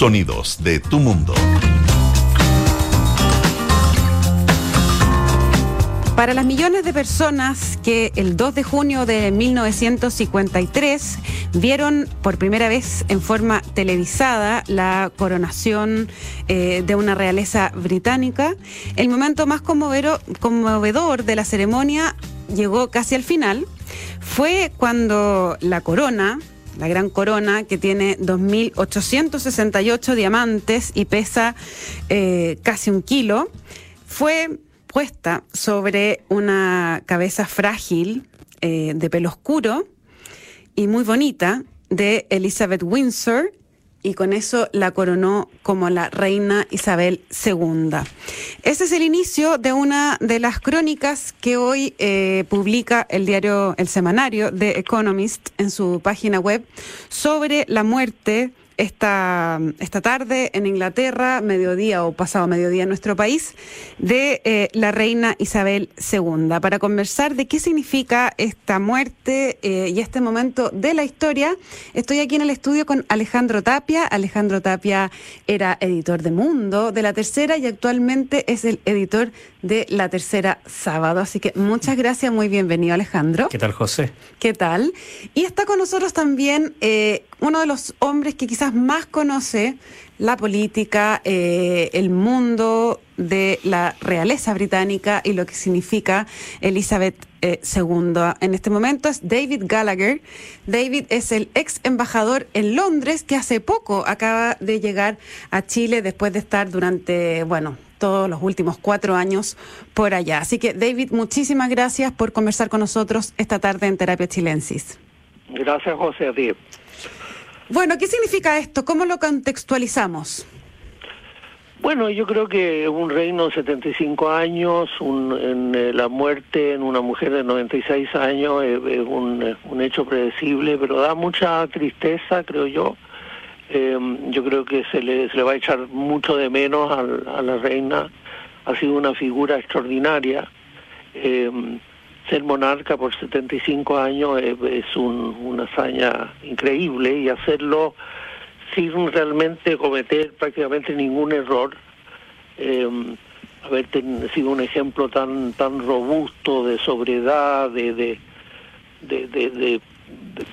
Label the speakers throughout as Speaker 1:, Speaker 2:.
Speaker 1: Sonidos de tu mundo.
Speaker 2: Para las millones de personas que el 2 de junio de 1953 vieron por primera vez en forma televisada la coronación eh, de una realeza británica, el momento más conmovedor de la ceremonia llegó casi al final. Fue cuando la corona, la gran corona que tiene 2.868 diamantes y pesa eh, casi un kilo, fue puesta sobre una cabeza frágil eh, de pelo oscuro y muy bonita de Elizabeth Windsor y con eso la coronó como la reina Isabel II. Ese es el inicio de una de las crónicas que hoy eh, publica el diario El Semanario de Economist en su página web sobre la muerte esta, esta tarde en Inglaterra, mediodía o pasado mediodía en nuestro país, de eh, la reina Isabel II, para conversar de qué significa esta muerte eh, y este momento de la historia. Estoy aquí en el estudio con Alejandro Tapia. Alejandro Tapia era editor de Mundo, de La Tercera, y actualmente es el editor de La Tercera Sábado. Así que muchas gracias, muy bienvenido Alejandro.
Speaker 3: ¿Qué tal, José?
Speaker 2: ¿Qué tal? Y está con nosotros también eh, uno de los hombres que quizás más conoce la política, eh, el mundo de la realeza británica y lo que significa Elizabeth II. Eh, en este momento es David Gallagher. David es el ex embajador en Londres que hace poco acaba de llegar a Chile después de estar durante, bueno, todos los últimos cuatro años por allá. Así que, David, muchísimas gracias por conversar con nosotros esta tarde en Terapia Chilensis.
Speaker 4: Gracias, José, a ti.
Speaker 2: Bueno, ¿qué significa esto? ¿Cómo lo contextualizamos?
Speaker 4: Bueno, yo creo que un reino de 75 años, en, eh, la muerte en una mujer de 96 años es, un, un, hecho predecible, pero da mucha tristeza, creo yo. Em, yo creo que se le, se le va a echar mucho de menos a, la reina. Ha sido una figura extraordinaria. Eh, ser monarca por 75 años es, una hazaña increíble y hacerlo sin realmente cometer prácticamente ningún error. Eh, haber sido un ejemplo tan tan robusto de sobriedad, de, de, de,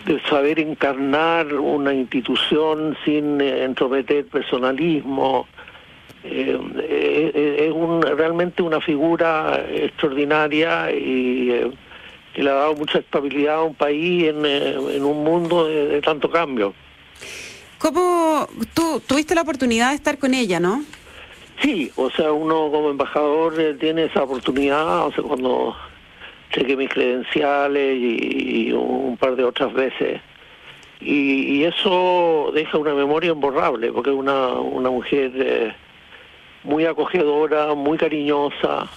Speaker 4: de saber encarnar una institución sin entrometer personalismo, eh, eh, es un, realmente una figura extraordinaria y eh, que le ha dado mucha estabilidad a un país en, en un mundo de, tanto cambio.
Speaker 2: ¿Cómo tú tuviste la oportunidad de estar con ella, no?
Speaker 4: Sí, o sea, uno como embajador tiene esa oportunidad, o sea, cuando cheque mis credenciales y, un par de otras veces. Y, eso deja una memoria imborrable, porque es una, una mujer muy acogedora, muy cariñosa,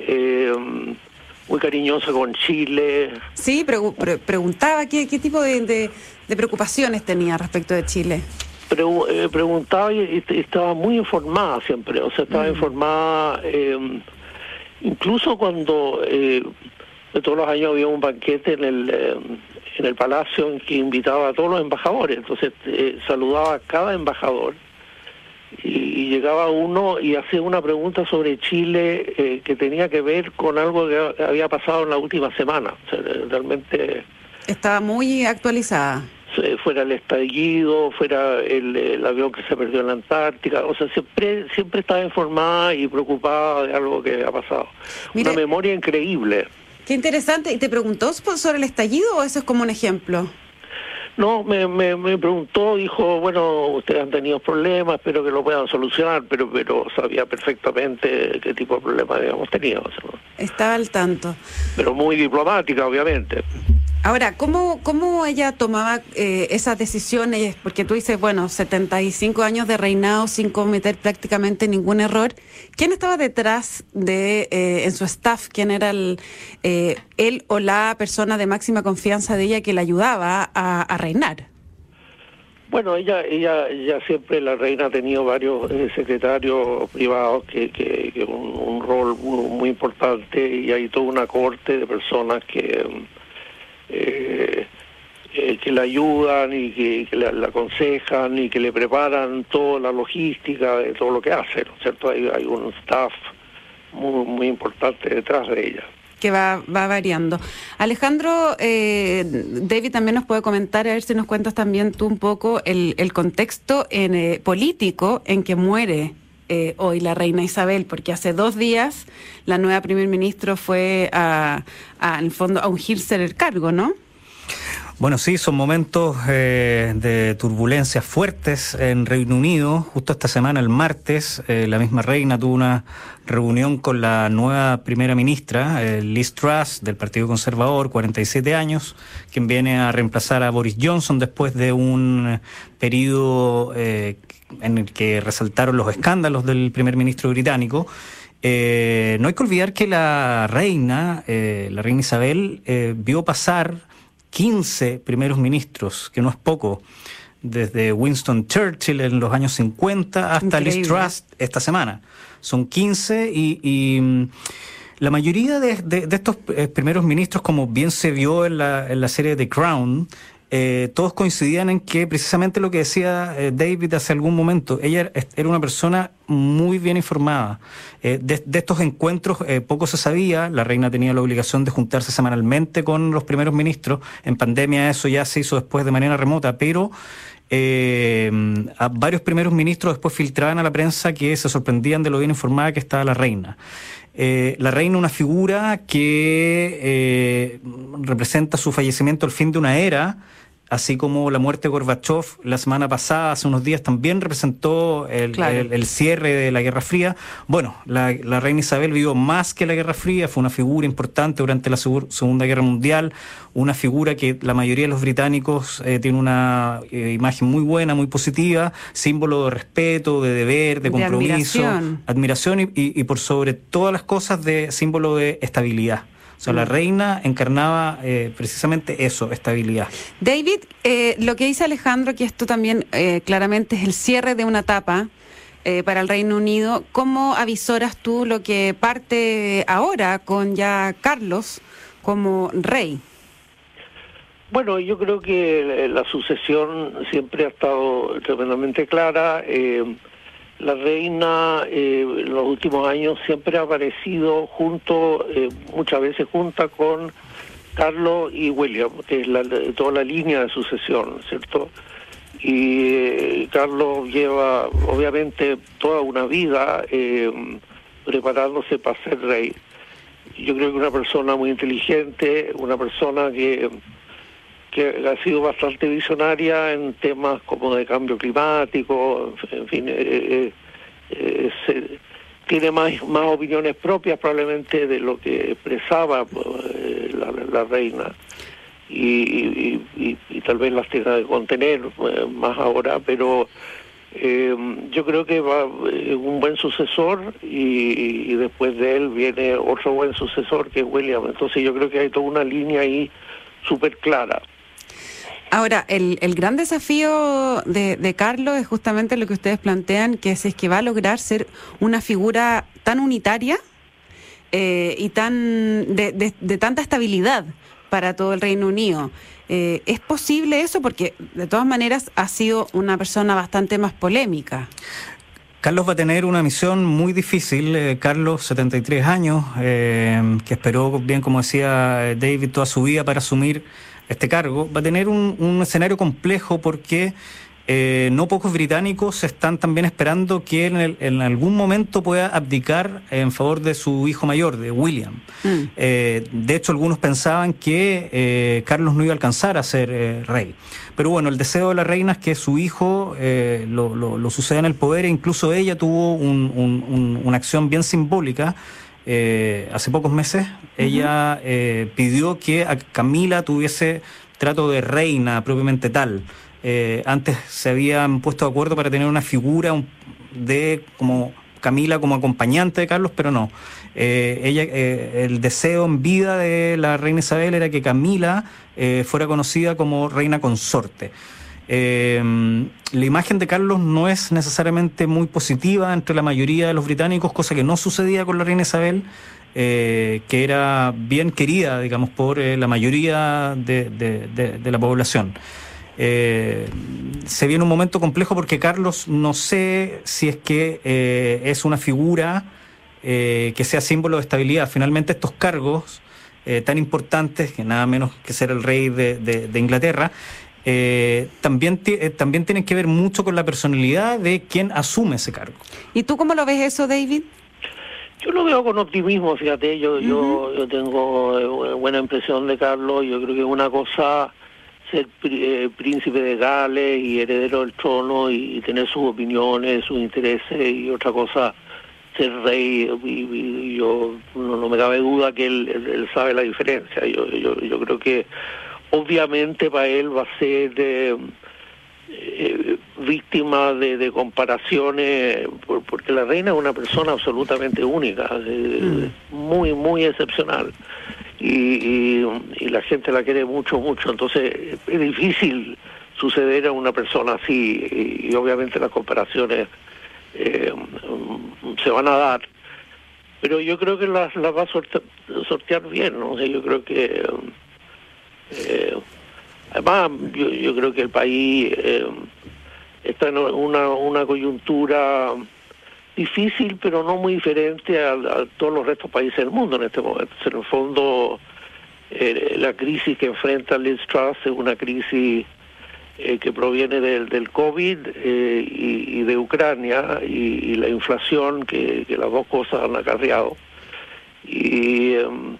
Speaker 4: eh, muy cariñosa con Chile.
Speaker 2: Sí, preguntaba qué, qué tipo de, preocupaciones tenía respecto de Chile.
Speaker 4: Eh, preguntaba y, estaba muy informada siempre, o sea, estaba mm. informada, eh, incluso cuando de todos los años había un banquete en el, en el palacio en que invitaba a todos los embajadores, entonces saludaba a cada embajador y, llegaba uno y hacía una pregunta sobre Chile eh, que tenía que ver con algo que había pasado en la última semana. realmente...
Speaker 2: Estaba muy actualizada.
Speaker 4: Fuera el estallido, fuera el, avión que se perdió en la Antártica, o sea, siempre siempre estaba informada y preocupada de algo que ha pasado. una memoria increíble.
Speaker 2: Qué interesante. ¿Y te preguntó sobre el estallido o eso es como un ejemplo?
Speaker 4: No, me, me, me, preguntó, dijo, bueno, ustedes han tenido problemas, espero que lo puedan solucionar, pero pero sabía perfectamente qué tipo de problemas habíamos tenido.
Speaker 2: Estaba al tanto.
Speaker 4: Pero muy diplomática, obviamente.
Speaker 2: Ahora, ¿cómo, cómo ella tomaba eh, esas decisiones? Porque tú dices, bueno, 75 años de reinado sin cometer prácticamente ningún error. ¿Quién estaba detrás de, eh, en su staff, quién era el, eh, él o la persona de máxima confianza de ella que la ayudaba a, reinar?
Speaker 4: Bueno, ella, ella, ya siempre la reina ha tenido varios secretarios privados que, que, un, un rol muy, muy importante y hay toda una corte de personas que eh, eh, que le ayudan y que, le, aconsejan y que le preparan toda la logística de todo lo que hace, ¿no es cierto? Hay, hay un staff muy, muy importante detrás de ella
Speaker 2: que va, va variando. Alejandro, eh, David también nos puede comentar, a ver si nos cuentas también tú un poco el, el contexto en, eh, político en que muere eh, hoy la reina Isabel, porque hace dos días la nueva primer ministro fue a, a en fondo a ungirse el cargo, ¿no?
Speaker 1: Bueno, sí, son momentos eh, de turbulencias fuertes en Reino Unido. Justo esta semana, el martes, eh, la misma reina tuvo una reunión con la nueva primera ministra, eh, Liz Truss, del Partido Conservador, 47 años, quien viene a reemplazar a Boris Johnson después de un periodo en el que resaltaron los escándalos del primer ministro británico. no hay que olvidar que la reina, la reina Isabel, vio pasar 15 primeros ministros, que no es poco, desde Winston Churchill en los años 50 hasta Liz Truss esta semana. Son 15 y, mm, la mayoría de, estos eh, primeros ministros, como bien se vio en la, en la serie The Crown, eh, todos coincidían en que precisamente lo que decía eh, David hace algún momento, ella era una persona muy bien informada. Eh, de, estos encuentros poco se sabía, la reina tenía la obligación de juntarse semanalmente con los primeros ministros, en pandemia eso ya se hizo después de manera remota, pero... varios primeros ministros después filtraban a la prensa que se sorprendían de lo bien informada que estaba la reina. la reina, una figura que representa su fallecimiento al fin de una era, así como la muerte de Gorbachev la semana pasada, hace unos días, también representó el, cierre de la Guerra Fría. Bueno, la, reina Isabel vivió más que la Guerra Fría, fue una figura importante durante la Segunda Guerra Mundial, una figura que la mayoría de los británicos eh, tiene una eh, imagen muy buena, muy positiva, símbolo de respeto, de deber, de compromiso, admiración, y, y por sobre todas las cosas de símbolo de estabilidad. O sea, la reina encarnaba eh, precisamente eso, estabilidad.
Speaker 2: David, eh, lo que dice Alejandro, que esto también eh, claramente es el cierre de una etapa para el Reino Unido. ¿Cómo avisoras tú lo que parte ahora con ya Carlos como rey?
Speaker 4: Bueno, yo creo que la sucesión siempre ha estado tremendamente clara la reina eh, en los últimos años siempre ha aparecido junto, eh, muchas veces junta con Carlos y William, que es la, toda la línea de sucesión, ¿cierto? Y eh, Carlos lleva obviamente toda una vida preparándose para ser rey. Yo creo que una persona muy inteligente, una persona que que ha sido bastante visionaria en temas como de cambio climático, en fin, eh, eh, eh, tiene más, más opiniones propias probablemente de lo que expresaba la, reina. Y, tal vez las tenga que contener más ahora, pero yo creo que va un buen sucesor y, después de él viene otro buen sucesor que es William. Entonces yo creo que hay toda una línea ahí súper clara.
Speaker 2: Ahora, el, el gran desafío de, de, Carlos es justamente lo que ustedes plantean, que es, es que va a lograr ser una figura tan unitaria eh, y tan de, de, tanta estabilidad para todo el Reino Unido. Eh, ¿Es posible eso? Porque de todas maneras ha sido una persona bastante más polémica.
Speaker 1: Carlos va a tener una misión muy difícil. Eh, Carlos, 73 años, que esperó, bien como decía David, toda su vida para asumir este cargo, va a tener un, escenario complejo porque eh, no pocos británicos están también esperando que en, en, algún momento pueda abdicar en favor de su hijo mayor, de William. Mm. Eh, de hecho, algunos pensaban que eh, Carlos no iba a alcanzar a ser rey. Pero bueno, el deseo de la reina es que su hijo lo, lo, suceda en el poder e incluso ella tuvo una acción bien simbólica eh, hace pocos meses, ella eh, pidió que a Camila tuviese trato de reina propiamente tal. Eh, antes se habían puesto de acuerdo para tener una figura de como Camila como acompañante de Carlos, pero no. ella, el deseo en vida de la reina Isabel era que Camila fuera conocida como reina consorte. Eh, la imagen de Carlos no es necesariamente muy positiva entre la mayoría de los británicos, cosa que no sucedía con la reina Isabel. que era bien querida, digamos, por la mayoría de, la población. se viene un momento complejo porque Carlos no sé si es que es una figura que sea símbolo de estabilidad. Finalmente estos cargos eh, tan importantes, que nada menos que ser el rey de, Inglaterra, eh, también, eh, también tienen que ver mucho con la personalidad de quien asume ese cargo.
Speaker 2: ¿Y tú cómo lo ves eso, David?
Speaker 4: Yo lo veo con optimismo, fíjate, yo, yo, yo tengo buena impresión de Carlos, yo creo que una cosa ser príncipe de Gales y heredero del trono y tener sus opiniones, sus intereses y otra cosa ser rey y, yo no, me cabe duda que él, sabe la diferencia. Yo, yo, yo creo que obviamente para él va a ser eh, eh, víctima de, comparaciones, porque la reina es una persona absolutamente única, mm. muy, muy excepcional. Y, y, la gente la quiere mucho, mucho. Entonces es difícil suceder a una persona así y obviamente las comparaciones eh, se van a dar, pero yo creo que las, las va a sortear, bien, ¿no? yo creo que, eh, además, yo, creo que el país eh, está en una, coyuntura difícil, pero no muy diferente a, todos los restos países del mundo en este momento. En el fondo, eh, la crisis que enfrenta Liz Truss es una crisis que proviene del, del COVID y, de Ucrania y, la inflación que, las dos cosas han acarreado. Y em,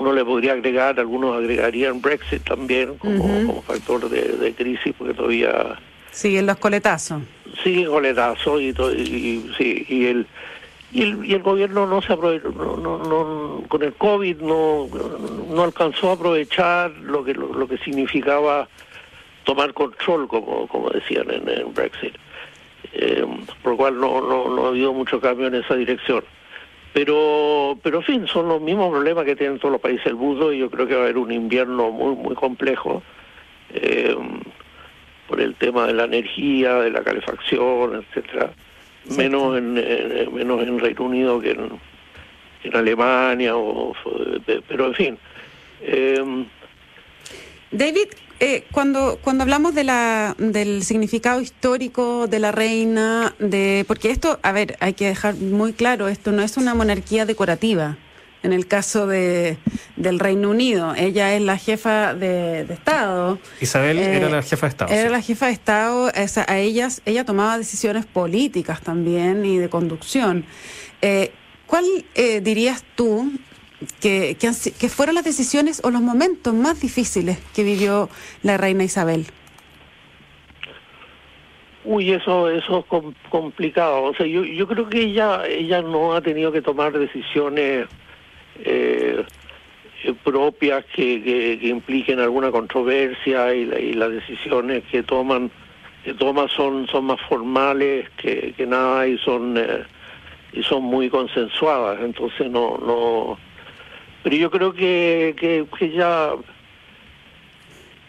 Speaker 4: uno le podría agregar, algunos agregarían Brexit también como, factor de, crisis porque todavía...
Speaker 2: Siguen los coletazos.
Speaker 4: Siguen coletazos y, y, sí, y el... Y el, y el, gobierno no se aprovechó, no, no, con el COVID no, no alcanzó a aprovechar lo que lo que significaba tomar control, como, como decían en, Brexit. Eh, por lo cual no, no, no ha habido mucho cambio en esa dirección. Pero, pero en fin, son los mismos problemas que tienen todos los países del mundo y yo creo que va a haber un invierno muy, muy complejo eh, por el tema de la energía, de la calefacción, etcétera. Menos en, menos en Reino Unido que en, en Alemania, o, pero en fin.
Speaker 2: Eh, David, eh, cuando, cuando hablamos de la, del significado histórico de la reina, de porque esto, a ver, hay que dejar muy claro, esto no es una monarquía decorativa. En el caso de, del Reino Unido, ella es la jefa de, Estado.
Speaker 1: Isabel eh, era la jefa de Estado.
Speaker 2: Era la jefa de Estado. a ellas, ella tomaba decisiones políticas también y de conducción. Eh, ¿Cuál dirías tú que, que, fueron las decisiones o los momentos más difíciles que vivió la reina Isabel?
Speaker 4: Uy, eso, eso es complicado. O sea, yo, yo creo que ella, ella no ha tenido que tomar decisiones eh, propias que, que, impliquen alguna controversia y, las decisiones que toman que toma son son más formales que, que nada y son eh, y son muy consensuadas. Entonces no no pero yo creo que, que, ya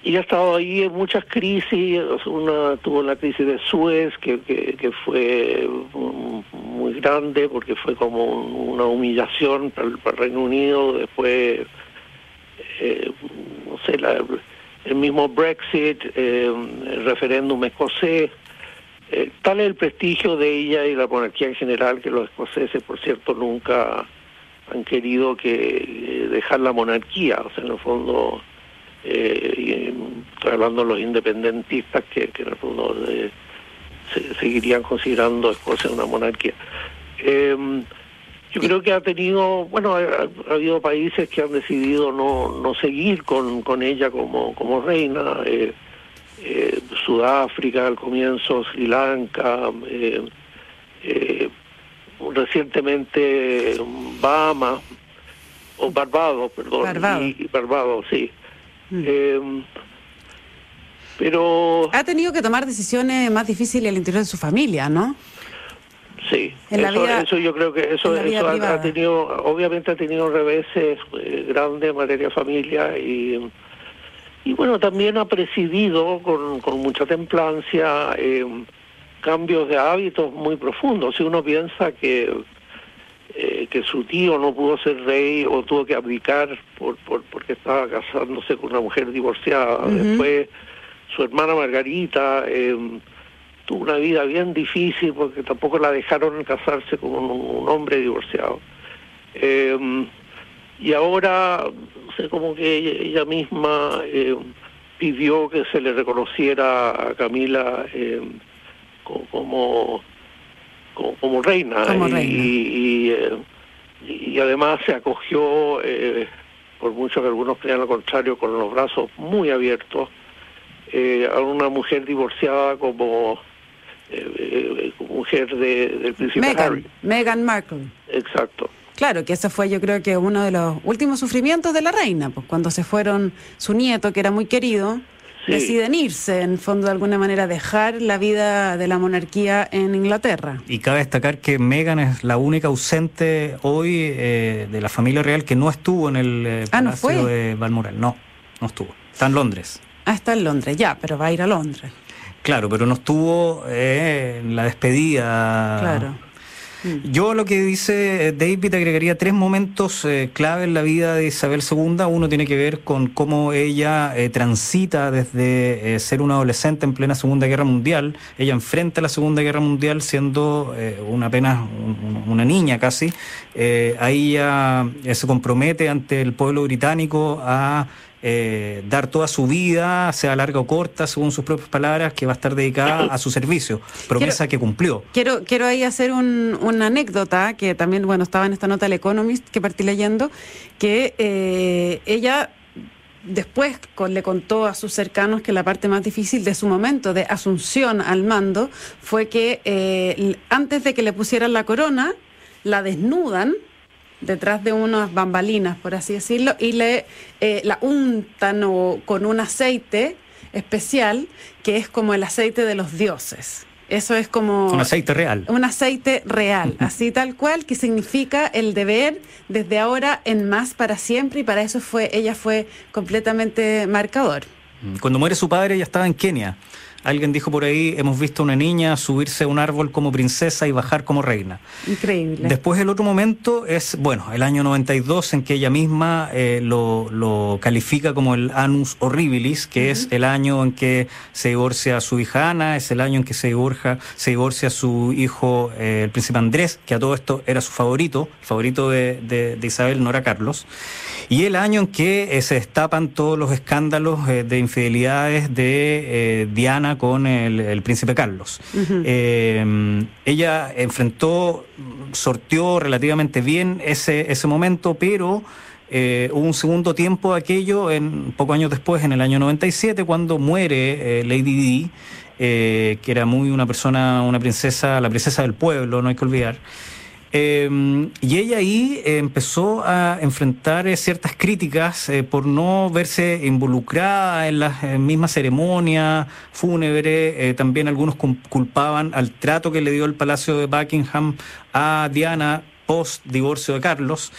Speaker 4: y ha estado ahí en muchas crisis, una tuvo la crisis de Suez, que, que, fue muy grande porque fue como una humillación para el, Reino Unido, después, eh, el mismo Brexit, eh, el referéndum escocés, eh, tal es el prestigio de ella y la monarquía en general que los escoceses, por cierto, nunca han querido que eh, dejar la monarquía, o sea, en el fondo, eh, estoy hablando de los independentistas que, en el fondo eh, seguirían considerando Escocia una monarquía. Em, yo creo que ha tenido, bueno, ha, habido países que han decidido no, no seguir con, con ella como, como reina. Eh, Sudáfrica al comienzo, Sri Lanka, recientemente Bahamas, o Barbados, perdón, Barbados, sí. Mm. Em, pero...
Speaker 2: Ha tenido que tomar decisiones más difíciles al interior de su familia, ¿no?
Speaker 4: Sí, eso, yo creo que eso, ha, tenido, obviamente ha tenido reveses eh, grandes en materia de familia y, y bueno, también ha presidido con, con mucha templancia eh, cambios de hábitos muy profundos. Si uno piensa que, eh, que su tío no pudo ser rey o tuvo que abdicar por, por porque estaba casándose con una mujer divorciada. Después su hermana Margarita eh, tuvo una vida bien difícil porque tampoco la dejaron casarse con un, hombre divorciado. Eh, y ahora, no sé, como que ella, misma pidió que se le reconociera a Camila como, como, reina. y, y, además se acogió, por mucho que algunos crean lo contrario, con los brazos muy abiertos eh, a una mujer divorciada como, eh, eh, mujer del príncipe Harry.
Speaker 2: Meghan Markle.
Speaker 4: Exacto.
Speaker 2: Claro, que ese fue yo creo que uno de los últimos sufrimientos de la reina, pues cuando se fueron su nieto, que era muy querido, deciden irse, en fondo de alguna manera dejar la vida de la monarquía en Inglaterra.
Speaker 1: Y cabe destacar que Meghan es la única ausente hoy de la familia real que no estuvo en el
Speaker 2: ah, palacio
Speaker 1: de Balmoral. No, no estuvo. Está en Londres.
Speaker 2: Ah, está en Londres, ya, pero va a ir a Londres.
Speaker 1: Claro, pero no estuvo eh, en la despedida.
Speaker 2: Claro.
Speaker 1: Mm. Yo lo que dice David agregaría tres momentos eh, clave en la vida de Isabel II. Uno tiene que ver con cómo ella eh, transita desde ser una adolescente en plena Segunda Guerra Mundial. Ella enfrenta la Segunda Guerra Mundial siendo una apenas una niña casi. ahí se compromete ante el pueblo británico a eh, dar toda su vida, sea larga o corta, según sus propias palabras, que va a estar dedicada a su servicio, promesa que cumplió.
Speaker 2: Quiero, quiero ahí hacer una anécdota que también, bueno, estaba en esta nota del Economist que partí leyendo, que eh, ella después le contó a sus cercanos que la parte más difícil de su momento de asunción al mando fue que eh, antes de que le pusieran la corona, la desnudan detrás de unas bambalinas, por así decirlo, y le eh, la untan con un aceite especial que es como el aceite de los dioses. Eso es como...
Speaker 1: Un aceite real.
Speaker 2: Un aceite real, así tal cual, que significa el deber desde ahora en más para siempre y para eso fue ella fue completamente marcador.
Speaker 1: Cuando muere su padre ella estaba en Kenia. Alguien dijo por ahí, hemos visto a una niña subirse a un árbol como princesa y bajar como reina.
Speaker 2: Increíble.
Speaker 1: Después el otro momento es, bueno, el año 92 en que ella misma eh, lo, califica como el Anus Horribilis, que es el año en que se divorcia a su hija Ana, es el año en que se divorcia, se divorcia a su hijo, eh, el príncipe Andrés, que a todo esto era su favorito, favorito de, Isabel, no era Carlos. Y el año en que eh, se destapan todos los escándalos de infidelidades de Diana con el, príncipe Carlos. Eh, ella enfrentó, sorteó relativamente bien ese, ese momento, pero eh, hubo un segundo tiempo aquello, en, pocos años después, en el año 97, cuando muere eh, Lady Di, que era muy una persona, una princesa, la princesa del pueblo, no hay que olvidar. Em, y ella ahí empezó a enfrentar eh, ciertas críticas eh, por no verse involucrada en las mismas ceremonias fúnebres. Eh, también algunos culpaban al trato que le dio el Palacio de Buckingham a Diana post divorcio de Carlos.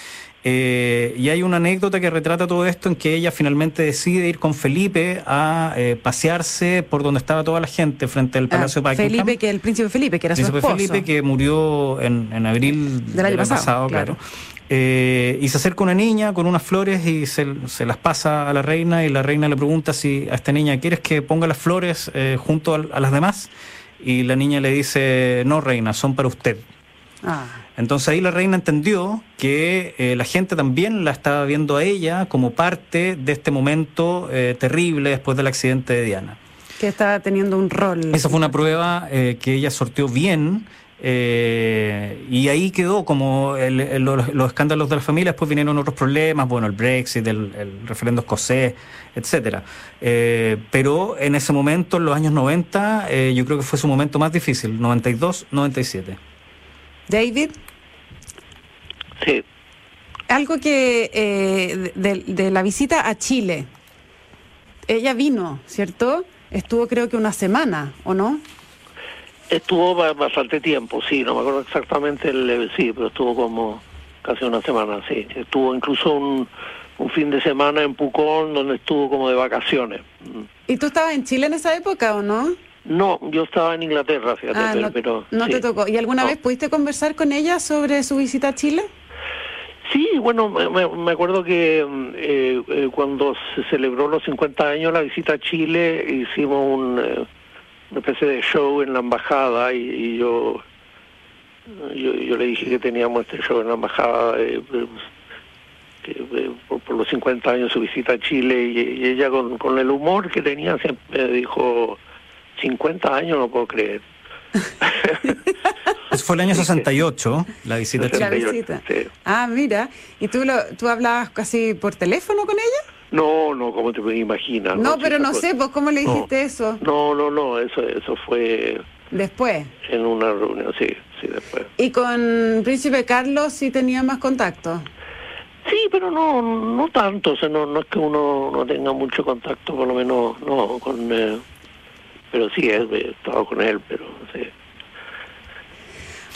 Speaker 1: Eh, y hay una anécdota que retrata todo esto en que ella finalmente decide ir con Felipe a eh, pasearse por donde estaba toda la gente frente al ah, Palacio de Buckingham.
Speaker 2: Felipe, que el príncipe Felipe, que era
Speaker 1: príncipe
Speaker 2: su esposo.
Speaker 1: Felipe, que murió en, abril
Speaker 2: del, año pasado, claro.
Speaker 1: Eh, y se acerca una niña con unas flores y se, las pasa a la reina y la reina le pregunta si a esta niña, ¿quieres que ponga las flores junto a, las demás? Y la niña le dice, no, reina, son para usted. Ah. Entonces ahí la reina entendió que eh, la gente también la estaba viendo a ella como parte de este momento eh, terrible después del accidente de Diana.
Speaker 2: Que estaba teniendo un rol.
Speaker 1: Esa fue una prueba eh, que ella sorteó bien. y ahí quedó como los, escándalos de la familia, después vinieron otros problemas, bueno, el Brexit, el, el referendo escocés, etcétera. pero en ese momento, en los años 90, yo creo que fue su momento más difícil, 92, 97.
Speaker 2: David.
Speaker 4: Sí.
Speaker 2: Algo que eh, de, la visita a Chile. Ella vino, ¿cierto? Estuvo creo que una semana, ¿o no?
Speaker 4: Estuvo bastante tiempo, sí, no me acuerdo exactamente el sí, pero estuvo como casi una semana, sí. Estuvo incluso un, un fin de semana en Pucón donde estuvo como de vacaciones.
Speaker 2: ¿Y tú estabas en Chile en esa época o no?
Speaker 4: No, yo estaba en Inglaterra, fíjate,
Speaker 2: ah,
Speaker 4: pero...
Speaker 2: No, te tocó. ¿Y alguna vez pudiste conversar con ella sobre su visita a Chile?
Speaker 4: Sí, bueno, me, acuerdo que eh, eh, cuando se celebró los 50 años la visita a Chile, hicimos un, eh, una especie de show en la embajada y, yo, yo, le dije que teníamos este show en la embajada que, por, los 50 años su visita a Chile y, ella con, con el humor que tenía siempre dijo, 50 años no puedo creer.
Speaker 1: Eso fue el año 68, la visita.
Speaker 2: La visita. Ah, mira. ¿Y tú, lo, tú hablabas casi por teléfono con ella?
Speaker 4: No, no, como te imaginas.
Speaker 2: No, pero no sé, pues, ¿cómo le dijiste eso?
Speaker 4: No, no, no, eso, eso fue...
Speaker 2: Después.
Speaker 4: En una reunión, sí, sí, después.
Speaker 2: ¿Y con Príncipe Carlos sí tenía más contacto?
Speaker 4: Sí, pero no no tanto, o sea, no, no es que uno no tenga mucho contacto, por lo menos, no, con... Eh, pero sí, he, estado con él, pero sí.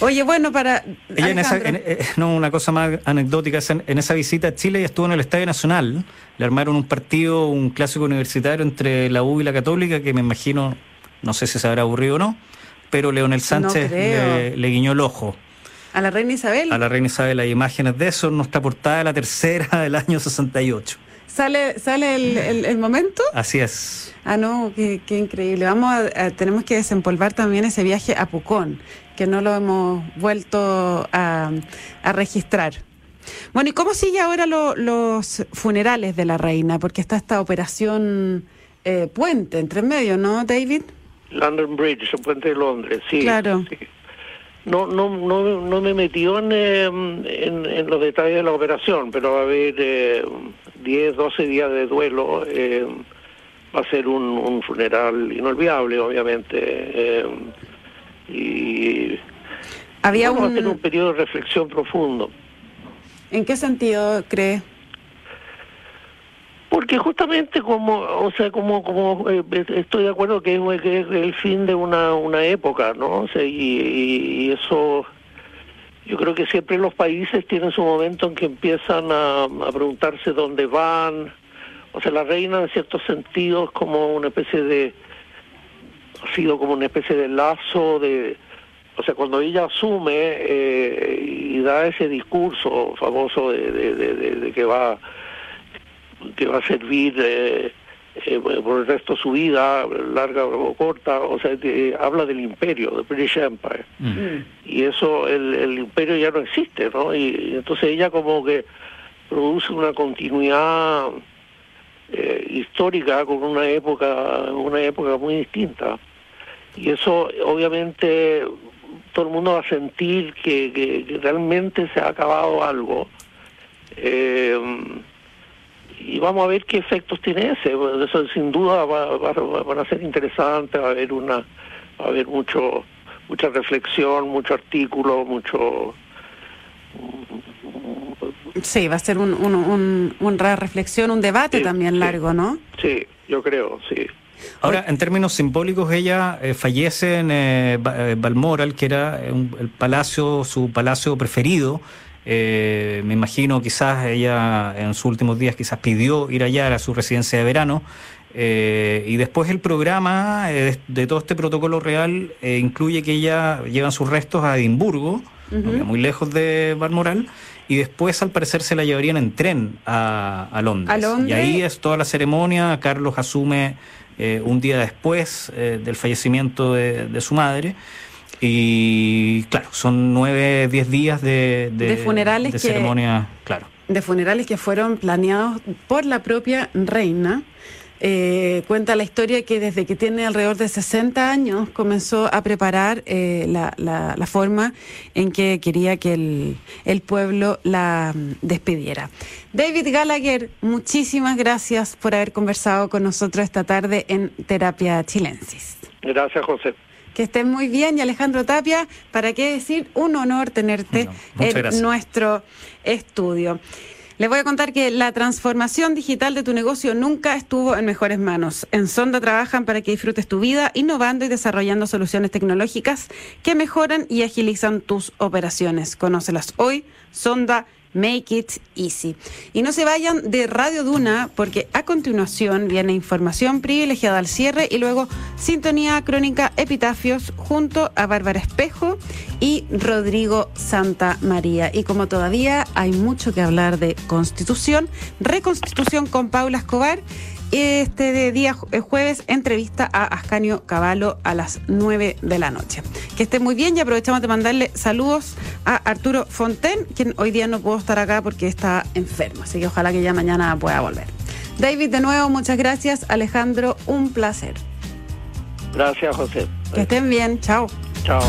Speaker 2: Oye, bueno, para...
Speaker 1: Eh, no, una cosa más anecdótica, en, esa visita a Chile ella estuvo en el Estadio Nacional, le armaron un partido, un clásico universitario entre la U y la Católica, que me imagino, no sé si se habrá aburrido o no, pero Leonel Sánchez le, guiñó el ojo.
Speaker 2: ¿A la reina Isabel?
Speaker 1: A la reina Isabel, hay imágenes de eso, nuestra portada de la tercera del año 68.
Speaker 2: ¿Sale, sale el, momento?
Speaker 1: Así es.
Speaker 2: Ah, no, qué, increíble. Vamos a, tenemos que desempolvar también ese viaje a Pucón que no lo hemos vuelto a, registrar. Bueno, ¿y cómo sigue ahora los funerales de la reina? Porque está esta operación eh, puente entre medio, ¿no, David?
Speaker 4: London Bridge, el puente de Londres, sí.
Speaker 2: Claro.
Speaker 4: No, no, no, no me metió em, en, en, los detalles de la operación, pero va a haber eh, 10, 12 días de duelo. Eh, va a ser un, un, funeral inolvidable, obviamente. Em, y
Speaker 2: había
Speaker 4: un... tener un periodo de reflexión profundo.
Speaker 2: ¿En qué sentido cree?
Speaker 4: Porque justamente como, o sea, como, como eh, estoy de acuerdo que es, el fin de una, una época, ¿no? O sea, y, eso, yo creo que siempre los países tienen su momento en que empiezan a, a preguntarse dónde van. O sea, la reina en ciertos sentidos como una especie de ha sido como una especie de lazo de o sea cuando ella asume eh, y da ese discurso famoso de, de, que va que va a servir eh, eh, por el resto de su vida larga o corta o sea habla del imperio del British Empire mm. y eso el, el, imperio ya no existe no y entonces ella como que produce una continuidad eh, histórica con una época una época muy distinta. Y eso obviamente todo el mundo va a sentir que, realmente se ha acabado algo. Eh, y vamos a ver qué efectos tiene ese. Eso sin duda va, van a ser interesantes va a haber una va a haber mucho mucha reflexión mucho artículo mucho
Speaker 2: Sí, va a ser un, un, una reflexión, un debate también largo, ¿no?
Speaker 4: Sí, yo creo, sí.
Speaker 1: Ahora, en términos simbólicos, ella eh, fallece en eh, eh, Balmoral, que era el palacio, su palacio preferido. me imagino quizás ella en sus últimos días quizás pidió ir allá a su residencia de verano. y después el programa de, todo este protocolo real incluye que ella lleva sus restos a Edimburgo, muy lejos de Balmoral y después al parecer se la llevarían en tren a, Londres. Y ahí es toda la ceremonia, Carlos asume eh, un día después eh, del fallecimiento de, su madre. Y claro, son nueve, diez días de,
Speaker 2: de, funerales
Speaker 1: de ceremonia, claro.
Speaker 2: De funerales que fueron planeados por la propia reina eh, cuenta la historia que desde que tiene alrededor de 60 años comenzó a preparar eh, la, la, forma en que quería que el, el, pueblo la mm, despidiera. David Gallagher, muchísimas gracias por haber conversado con nosotros esta tarde en Terapia Chilensis.
Speaker 4: Gracias, José.
Speaker 2: Que estén muy bien y Alejandro Tapia, ¿para qué decir? Un honor tenerte en nuestro estudio. Les voy a contar que la transformación digital de tu negocio nunca estuvo en mejores manos. En Sonda trabajan para que disfrutes tu vida innovando y desarrollando soluciones tecnológicas que mejoran y agilizan tus operaciones. Conócelas hoy. Sonda Make It Easy. Y no se vayan de Radio Duna porque a continuación viene información privilegiada al cierre y luego sintonía crónica epitafios junto a Bárbara Espejo y Rodrigo Santa María. Y como todavía hay mucho que hablar de constitución, reconstitución con Paula Escobar este día eh, jueves entrevista a Ascanio Cavallo a las 9 de la noche. Que esté muy bien y aprovechamos de mandarle saludos a Arturo Fonten, quien hoy día no pudo estar acá porque está enfermo, así que ojalá que ya mañana pueda volver. David, de nuevo, muchas gracias. Alejandro, un placer.
Speaker 4: Gracias, José.
Speaker 2: Que estén bien. Chao.
Speaker 4: Chao.